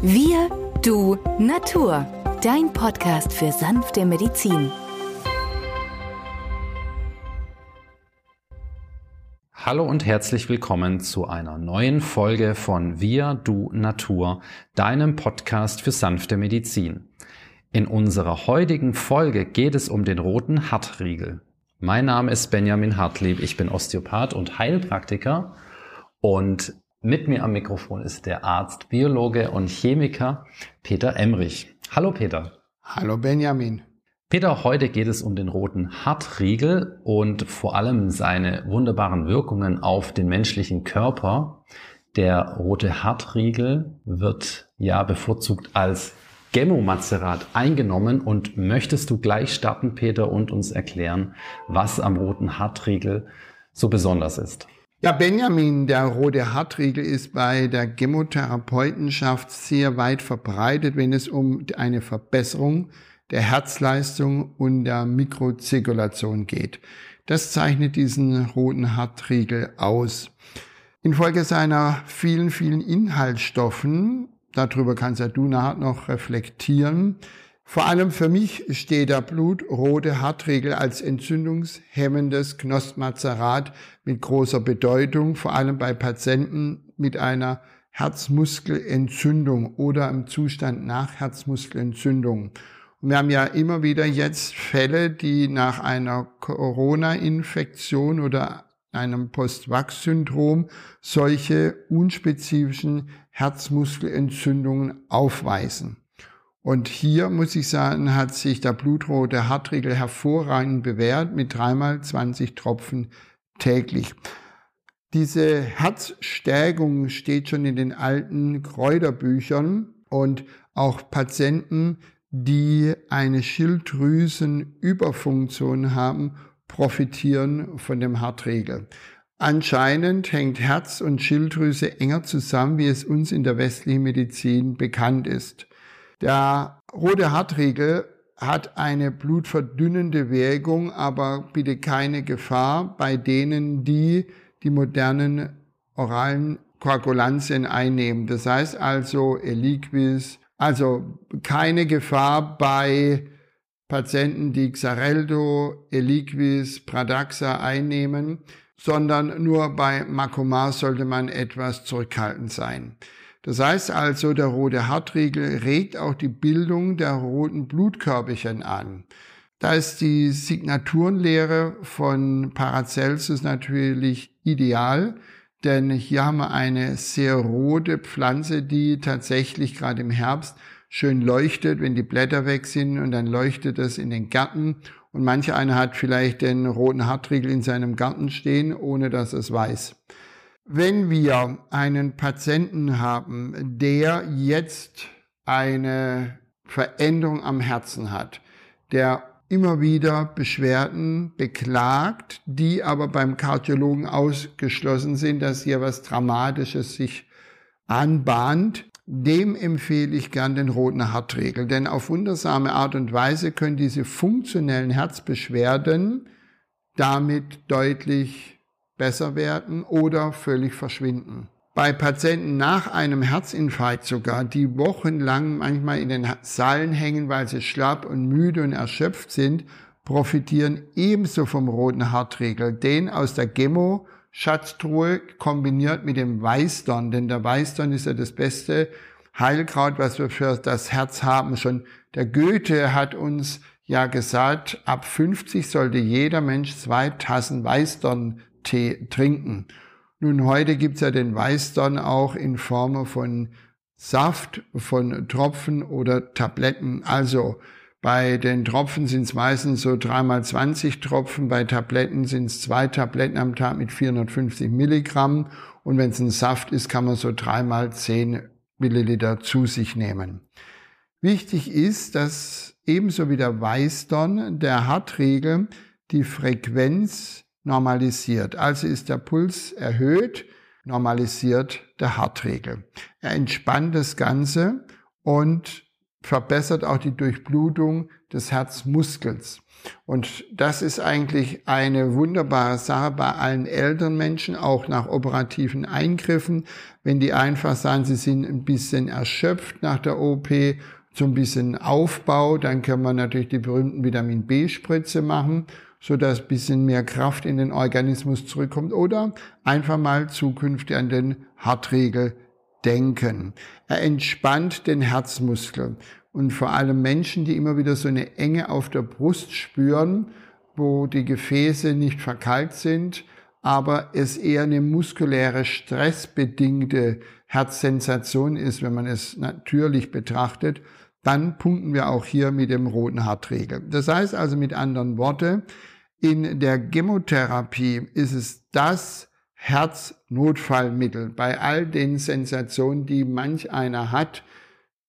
Wir, du, Natur. Dein Podcast für sanfte Medizin. Hallo und herzlich willkommen zu einer neuen Folge von Wir, du, Natur, deinem Podcast für sanfte Medizin. In unserer heutigen Folge geht es um den roten Hartriegel. Mein Name ist Benjamin Hartlieb, ich bin Osteopath und Heilpraktiker und mit mir am Mikrofon ist der Arzt, Biologe und Chemiker Peter Emrich. Hallo Peter. Hallo Benjamin. Peter, heute geht es um den roten Hartriegel und vor allem seine wunderbaren Wirkungen auf den menschlichen Körper. Der rote Hartriegel wird ja bevorzugt als Gemmomazerat eingenommen und möchtest du gleich starten, Peter, und uns erklären, was am roten Hartriegel so besonders ist? Ja, Benjamin, der rote Hartriegel ist bei der Chemotherapeutenschaft sehr weit verbreitet, wenn es um eine Verbesserung der Herzleistung und der Mikrozirkulation geht. Das zeichnet diesen roten Hartriegel aus. Infolge seiner vielen, vielen Inhaltsstoffen, darüber kannst ja du nachher noch reflektieren, vor allem für mich steht der blutrote Hartriegel als entzündungshemmendes Knospmazerat mit großer Bedeutung, vor allem bei Patienten mit einer Herzmuskelentzündung oder im Zustand nach Herzmuskelentzündung. Und wir haben ja immer wieder jetzt Fälle, die nach einer Corona-Infektion oder einem Post-Vax-Syndrom solche unspezifischen Herzmuskelentzündungen aufweisen. Und hier muss ich sagen, hat sich der blutrote Hartriegel hervorragend bewährt mit dreimal 20 Tropfen täglich. Diese Herzstärkung steht schon in den alten Kräuterbüchern und auch Patienten, die eine Schilddrüsenüberfunktion haben, profitieren von dem Hartriegel. Anscheinend hängt Herz und Schilddrüse enger zusammen, wie es uns in der westlichen Medizin bekannt ist. Der rote Hartriegel hat eine blutverdünnende Wirkung, aber bitte keine Gefahr bei denen, die die modernen oralen Koagulantien einnehmen. Das heißt also Eliquis, also keine Gefahr bei Patienten, die Xareldo, Eliquis, Pradaxa einnehmen, sondern nur bei Makomar sollte man etwas zurückhaltend sein. Das heißt also, der rote Hartriegel regt auch die Bildung der roten Blutkörperchen an. Da ist die Signaturenlehre von Paracelsus natürlich ideal, denn hier haben wir eine sehr rote Pflanze, die tatsächlich gerade im Herbst schön leuchtet, wenn die Blätter weg sind und dann leuchtet es in den Gärten und manche einer hat vielleicht den roten Hartriegel in seinem Garten stehen, ohne dass es weiß. Wenn wir einen Patienten haben, der jetzt eine Veränderung am Herzen hat, der immer wieder Beschwerden beklagt, die aber beim Kardiologen ausgeschlossen sind, dass hier was Dramatisches sich anbahnt, dem empfehle ich gern den roten Hartriegel, denn auf wundersame Art und Weise können diese funktionellen Herzbeschwerden damit deutlich besser werden oder völlig verschwinden. Bei Patienten nach einem Herzinfarkt sogar, die wochenlang manchmal in den Saalen hängen, weil sie schlapp und müde und erschöpft sind, profitieren ebenso vom roten Hartriegel, den aus der Gemo Schatztruhe kombiniert mit dem Weißdorn, denn der Weißdorn ist ja das beste Heilkraut, was wir für das Herz haben. Schon der Goethe hat uns ja gesagt, ab 50 sollte jeder Mensch zwei Tassen Weißdorn Tee trinken. Nun, heute gibt's ja den Weißdorn auch in Form von Saft, von Tropfen oder Tabletten. Also bei den Tropfen sind es meistens so dreimal 20 Tropfen, bei Tabletten sind es zwei Tabletten am Tag mit 450 Milligramm und wenn es ein Saft ist, kann man so dreimal 10 Milliliter zu sich nehmen. Wichtig ist, dass ebenso wie der Weißdorn der Hartriegel die Frequenz normalisiert. Also ist der Puls erhöht, normalisiert der Hartriegel. Er entspannt das Ganze und verbessert auch die Durchblutung des Herzmuskels. Und das ist eigentlich eine wunderbare Sache bei allen älteren Menschen, auch nach operativen Eingriffen. Wenn die einfach sagen, sie sind ein bisschen erschöpft nach der OP, so ein bisschen Aufbau, dann kann man natürlich die berühmten Vitamin B-Spritze machen, so dass ein bisschen mehr Kraft in den Organismus zurückkommt oder einfach mal zukünftig an den Hartregel denken. Er entspannt den Herzmuskel und vor allem Menschen, die immer wieder so eine Enge auf der Brust spüren, wo die Gefäße nicht verkalkt sind, aber es eher eine muskuläre, stressbedingte Herzsensation ist, wenn man es natürlich betrachtet, dann punkten wir auch hier mit dem roten Hartregel. Das heißt also mit anderen Worten, in der Chemotherapie ist es das Herznotfallmittel bei all den Sensationen, die manch einer hat,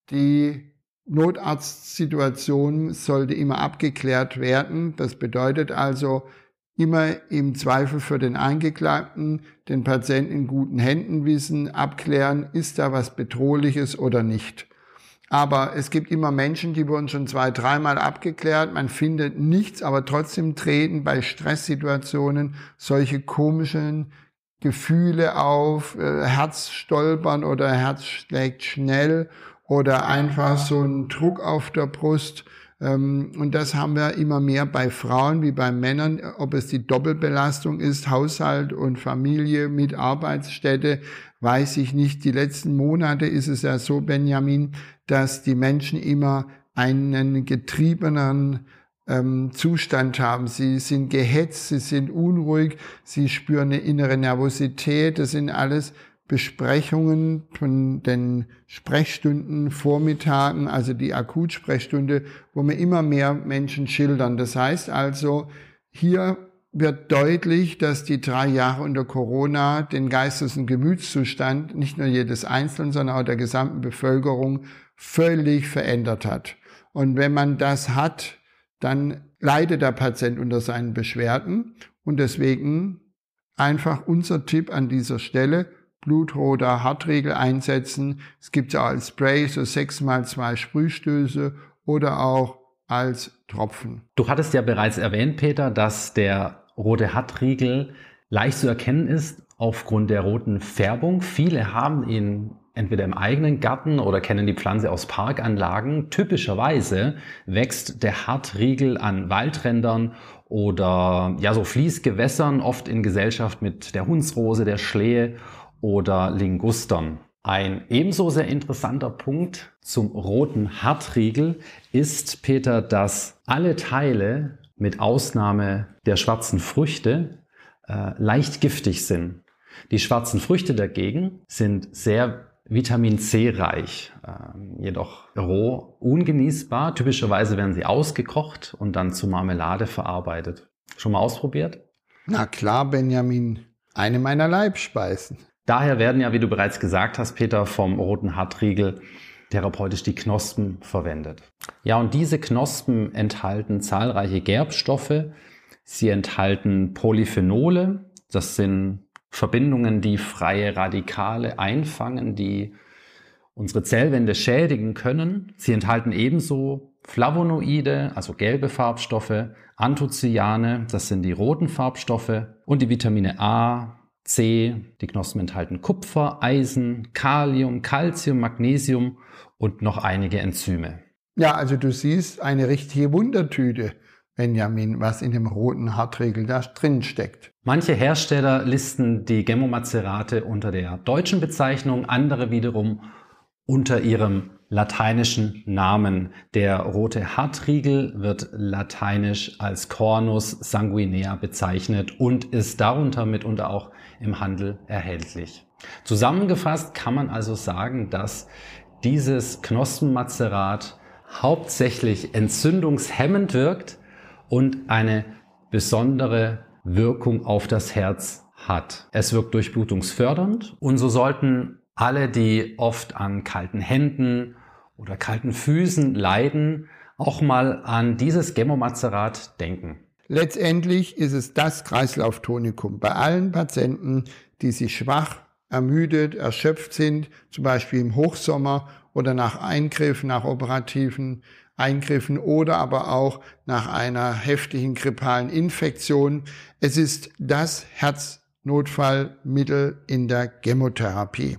die Notarztsituation sollte immer abgeklärt werden. Das bedeutet also immer im Zweifel für den Angeklagten den Patienten in guten Händen wissen, abklären, ist da was Bedrohliches oder nicht. Aber es gibt immer Menschen, die wurden schon zwei, dreimal abgeklärt, man findet nichts, aber trotzdem treten bei Stresssituationen solche komischen Gefühle auf, äh, Herz stolpern oder Herz schlägt schnell oder einfach so ein Druck auf der Brust. Ähm, und das haben wir immer mehr bei Frauen wie bei Männern, ob es die Doppelbelastung ist, Haushalt und Familie mit Arbeitsstätte, weiß ich nicht. Die letzten Monate ist es ja so, Benjamin, dass die Menschen immer einen getriebenen ähm, Zustand haben. Sie sind gehetzt, sie sind unruhig, sie spüren eine innere Nervosität. Das sind alles Besprechungen von den Sprechstunden, Vormittagen, also die Akutsprechstunde, wo mir immer mehr Menschen schildern. Das heißt also, hier wird deutlich, dass die drei Jahre unter Corona den Geistes- und Gemütszustand nicht nur jedes Einzelnen, sondern auch der gesamten Bevölkerung völlig verändert hat. Und wenn man das hat, dann leidet der Patient unter seinen Beschwerden. Und deswegen einfach unser Tipp an dieser Stelle, blutroter Hartregel einsetzen. Es gibt ja als Spray so sechs mal zwei Sprühstöße oder auch als Tropfen. Du hattest ja bereits erwähnt, Peter, dass der rote Hartriegel leicht zu erkennen ist aufgrund der roten Färbung. Viele haben ihn entweder im eigenen Garten oder kennen die Pflanze aus Parkanlagen. Typischerweise wächst der Hartriegel an Waldrändern oder ja so Fließgewässern, oft in Gesellschaft mit der Hundsrose, der Schlehe oder Lingustern. Ein ebenso sehr interessanter Punkt zum roten Hartriegel ist, Peter, dass alle Teile mit Ausnahme der schwarzen Früchte äh, leicht giftig sind. Die schwarzen Früchte dagegen sind sehr Vitamin C reich, äh, jedoch roh ungenießbar. Typischerweise werden sie ausgekocht und dann zu Marmelade verarbeitet. Schon mal ausprobiert? Na klar, Benjamin. Eine meiner Leibspeisen. Daher werden ja, wie du bereits gesagt hast, Peter, vom roten Hartriegel therapeutisch die Knospen verwendet. Ja, und diese Knospen enthalten zahlreiche Gerbstoffe. Sie enthalten Polyphenole. Das sind Verbindungen, die freie Radikale einfangen, die unsere Zellwände schädigen können. Sie enthalten ebenso Flavonoide, also gelbe Farbstoffe, Anthocyane, das sind die roten Farbstoffe, und die Vitamine A, C. Die Knospen enthalten Kupfer, Eisen, Kalium, Calcium, Magnesium und noch einige Enzyme. Ja, also du siehst eine richtige Wundertüte, Benjamin, was in dem roten Hartregel da drin steckt. Manche Hersteller listen die Gemmomacerate unter der deutschen Bezeichnung, andere wiederum unter ihrem lateinischen Namen. Der rote Hartriegel wird lateinisch als Cornus sanguinea bezeichnet und ist darunter mitunter auch im Handel erhältlich. Zusammengefasst kann man also sagen, dass dieses Knospenmazerat hauptsächlich entzündungshemmend wirkt und eine besondere Wirkung auf das Herz hat. Es wirkt durchblutungsfördernd und so sollten alle, die oft an kalten Händen oder kalten Füßen leiden, auch mal an dieses Gemmomazerat denken. Letztendlich ist es das Kreislauftonikum bei allen Patienten, die sich schwach, ermüdet, erschöpft sind, zum Beispiel im Hochsommer oder nach Eingriffen, nach operativen Eingriffen oder aber auch nach einer heftigen grippalen Infektion. Es ist das Herznotfallmittel in der Chemotherapie.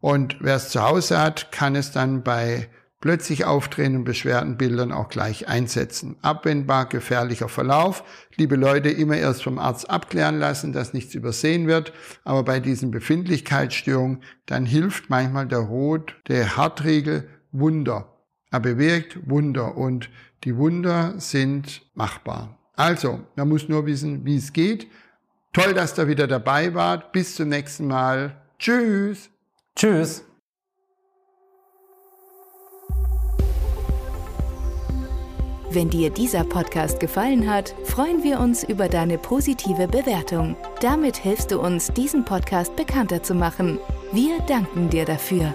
Und wer es zu Hause hat, kann es dann bei plötzlich auftretenden Beschwerdenbildern auch gleich einsetzen. Abwendbar, gefährlicher Verlauf. Liebe Leute, immer erst vom Arzt abklären lassen, dass nichts übersehen wird. Aber bei diesen Befindlichkeitsstörungen, dann hilft manchmal der Rot, der Hartriegel Wunder. Er bewirkt Wunder und die Wunder sind machbar. Also, man muss nur wissen, wie es geht. Toll, dass ihr wieder dabei wart. Bis zum nächsten Mal. Tschüss. Tschüss. Wenn dir dieser Podcast gefallen hat, freuen wir uns über deine positive Bewertung. Damit hilfst du uns, diesen Podcast bekannter zu machen. Wir danken dir dafür.